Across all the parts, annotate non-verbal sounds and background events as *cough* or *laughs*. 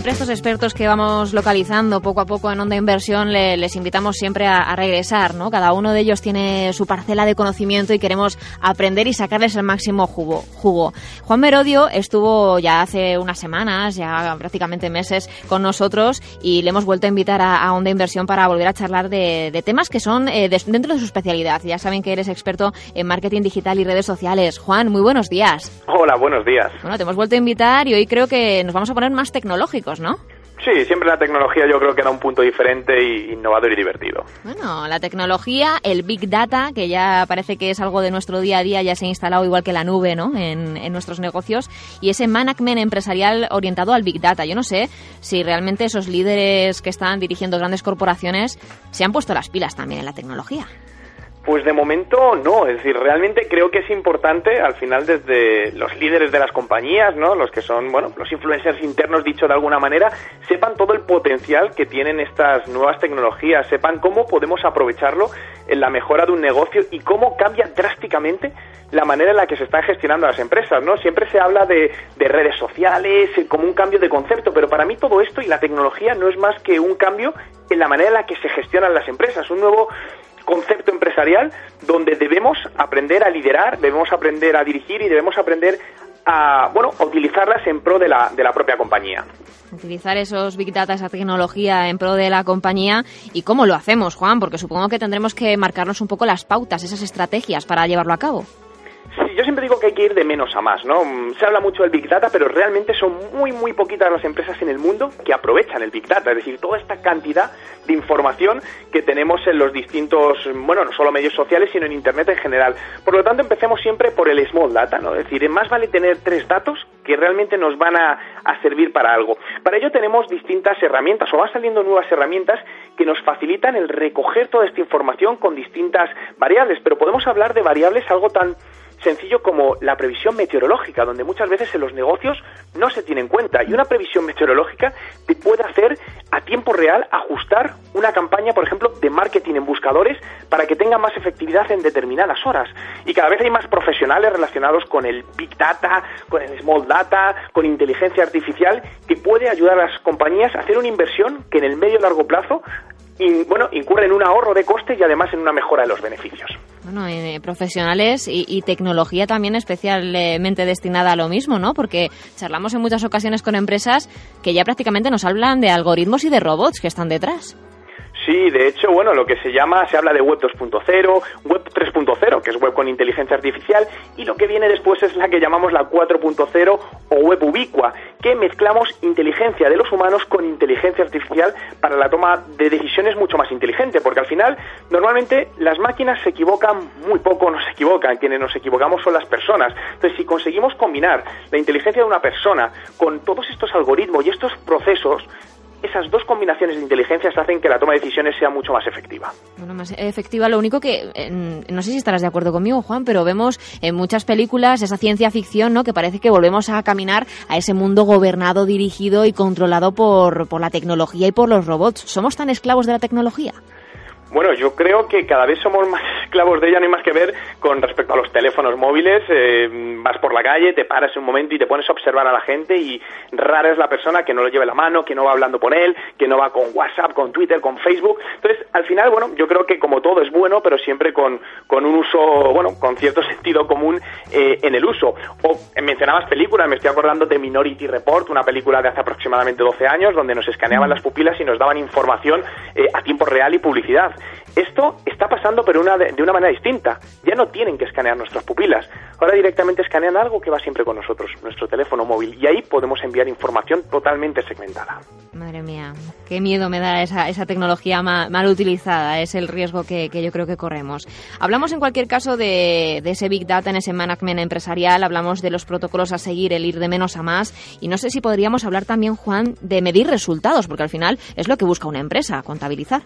Siempre estos expertos que vamos localizando poco a poco en Onda Inversión le- les invitamos siempre a, a regresar, ¿no? Cada uno de ellos tiene su parcela de conocimiento y queremos aprender y sacarles el máximo jugo. jugo. Juan Merodio estuvo ya hace unas semanas, ya prácticamente meses, con nosotros y le hemos vuelto a invitar a, a Onda Inversión para volver a charlar de, de temas que son eh, de- dentro de su especialidad. Ya saben que eres experto en marketing digital y redes sociales. Juan, muy buenos días. Hola, buenos días. Bueno, te hemos vuelto a invitar y hoy creo que nos vamos a poner más tecnológicos, ¿no? Sí, siempre la tecnología yo creo que da un punto diferente y innovador y divertido. Bueno, la tecnología, el Big Data, que ya parece que es algo de nuestro día a día, ya se ha instalado igual que la nube, ¿no? En, en nuestros negocios. Y ese management empresarial orientado al Big Data. Yo no sé si realmente esos líderes que están dirigiendo grandes corporaciones se han puesto las pilas también en la tecnología. Pues de momento no, es decir, realmente creo que es importante al final desde los líderes de las compañías, ¿no? Los que son, bueno, los influencers internos dicho de alguna manera, sepan todo el potencial que tienen estas nuevas tecnologías, sepan cómo podemos aprovecharlo en la mejora de un negocio y cómo cambia drásticamente la manera en la que se están gestionando las empresas, ¿no? Siempre se habla de, de redes sociales eh, como un cambio de concepto, pero para mí todo esto y la tecnología no es más que un cambio en la manera en la que se gestionan las empresas, un nuevo concepto empresarial donde debemos aprender a liderar, debemos aprender a dirigir y debemos aprender a, bueno, a utilizarlas en pro de la, de la propia compañía. Utilizar esos Big Data, esa tecnología en pro de la compañía. ¿Y cómo lo hacemos, Juan? Porque supongo que tendremos que marcarnos un poco las pautas, esas estrategias para llevarlo a cabo. Sí, yo siempre digo ir de menos a más, ¿no? Mm, Se habla mucho del Big Data, pero realmente son muy, muy poquitas las empresas en el mundo que aprovechan el Big Data, es decir, toda esta cantidad de información que tenemos en los distintos, bueno, no solo medios sociales, sino en Internet en general. Por lo tanto, empecemos siempre por el Small Data, ¿no? Es decir, más vale tener tres datos que realmente nos van a, a servir para algo. Para ello tenemos distintas herramientas, o van saliendo nuevas herramientas que nos facilitan el recoger toda esta información con distintas variables, pero podemos hablar de variables algo tan sencillo como la previsión meteorológica, donde muchas veces en los negocios no se tiene en cuenta. Y una previsión meteorológica te puede hacer tiempo real ajustar una campaña, por ejemplo, de marketing en buscadores para que tenga más efectividad en determinadas horas. Y cada vez hay más profesionales relacionados con el Big Data, con el Small Data, con inteligencia artificial, que puede ayudar a las compañías a hacer una inversión que en el medio y largo plazo in- bueno, incurre en un ahorro de costes y además en una mejora de los beneficios. Bueno, eh, profesionales y, y tecnología también especialmente destinada a lo mismo, ¿no? Porque charlamos en muchas ocasiones con empresas que ya prácticamente nos hablan de algoritmos y de robots que están detrás. Sí, de hecho, bueno, lo que se llama, se habla de web 2.0, web 3.0, que es web con inteligencia artificial, y lo que viene después es la que llamamos la 4.0 o web ubicua, que mezclamos inteligencia de los humanos con inteligencia artificial para la toma de decisiones mucho más inteligente, porque al final, normalmente las máquinas se equivocan muy poco, no se equivocan, quienes nos equivocamos son las personas. Entonces, si conseguimos combinar la inteligencia de una persona con todos estos algoritmos y estos procesos, esas dos combinaciones de inteligencias hacen que la toma de decisiones sea mucho más efectiva. Bueno, más efectiva. Lo único que, eh, no sé si estarás de acuerdo conmigo, Juan, pero vemos en muchas películas esa ciencia ficción, ¿no? Que parece que volvemos a caminar a ese mundo gobernado, dirigido y controlado por, por la tecnología y por los robots. ¿Somos tan esclavos de la tecnología? Bueno, yo creo que cada vez somos más esclavos de ella, no hay más que ver con respecto a los teléfonos móviles. Eh, vas por la calle, te paras un momento y te pones a observar a la gente y rara es la persona que no lo lleve la mano, que no va hablando con él, que no va con WhatsApp, con Twitter, con Facebook. Entonces, al final, bueno, yo creo que como todo es bueno, pero siempre con, con un uso, bueno, con cierto *laughs* sentido común eh, en el uso. O eh, mencionabas películas, me estoy acordando de Minority Report, una película de hace aproximadamente 12 años, donde nos escaneaban las pupilas y nos daban información a tiempo real y publicidad. Esto está pasando pero una de, de una manera distinta. Ya no tienen que escanear nuestras pupilas. Ahora directamente escanean algo que va siempre con nosotros, nuestro teléfono móvil. Y ahí podemos enviar información totalmente segmentada. Madre mía, qué miedo me da esa, esa tecnología ma- mal, utilizada. Es el riesgo que, que yo creo que corremos. Hablamos en cualquier caso de, de ese Big Data, en ese management empresarial. Hablamos de los protocolos a seguir, el ir de menos a más. Y no sé si podríamos hablar también, Juan, de medir resultados, porque al final es lo que busca una empresa, contabilizar.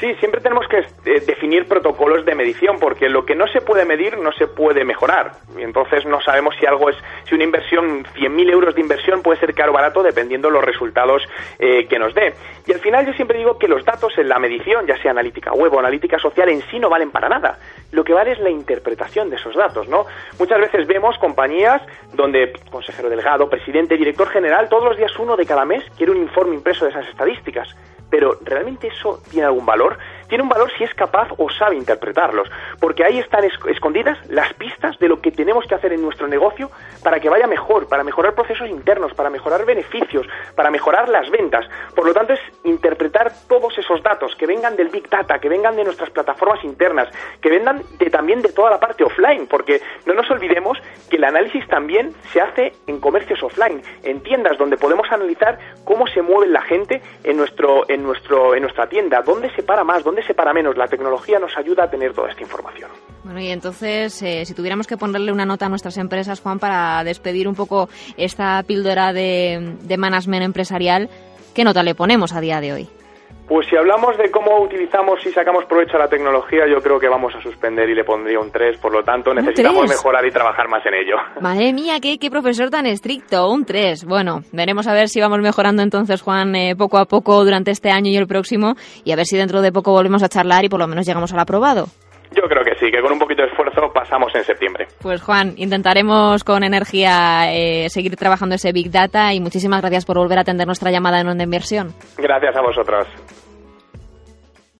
Sí, siempre tenemos que eh, definir protocolos de medición, porque lo que no se puede medir no se puede mejorar. Y entonces no sabemos si algo es, si una inversión, 100.000 euros de inversión puede ser caro o barato dependiendo de los resultados eh, que nos dé. Y al final yo siempre digo que los datos en la medición, ya sea analítica web o analítica social, en sí no valen para nada. Lo que vale es la interpretación de esos datos, ¿no? Muchas veces vemos compañías donde consejero delegado, presidente, director general, todos los días uno de cada mes quiere un informe impreso de esas estadísticas pero ¿realmente eso tiene algún valor? Tiene un valor si es capaz o sabe interpretarlos, porque ahí están es- escondidas las pistas de lo que tenemos que hacer en nuestro negocio para que vaya mejor, para mejorar procesos internos, para mejorar beneficios, para mejorar las ventas. Por lo tanto, es interpretar todos esos datos que vengan del Big Data, que vengan de nuestras plataformas internas, que vengan de, también de toda la parte offline, porque no nos olvidemos el análisis también se hace en comercios offline, en tiendas donde podemos analizar cómo se mueve la gente en nuestro en nuestro en nuestra tienda, dónde se para más, dónde se para menos. La tecnología nos ayuda a tener toda esta información. Bueno, y entonces, eh, si tuviéramos que ponerle una nota a nuestras empresas, Juan, para despedir un poco esta píldora de, de management empresarial, ¿qué nota le ponemos a día de hoy? Pues si hablamos de cómo utilizamos y sacamos provecho a la tecnología, yo creo que vamos a suspender y le pondría un 3, por lo tanto necesitamos mejorar y trabajar más en ello. *laughs* Madre mía, qué, qué profesor tan estricto, un 3. Bueno, veremos a ver si vamos mejorando entonces, Juan, eh, poco a poco durante este año y el próximo, y a ver si dentro de poco volvemos a charlar y por lo menos llegamos al aprobado. Yo creo que sí, que con un poquito de esfuerzo pasamos en septiembre. Pues Juan, intentaremos con energía eh, seguir trabajando ese Big Data y muchísimas gracias por volver a atender nuestra llamada en Onda Inversión. Gracias a vosotros.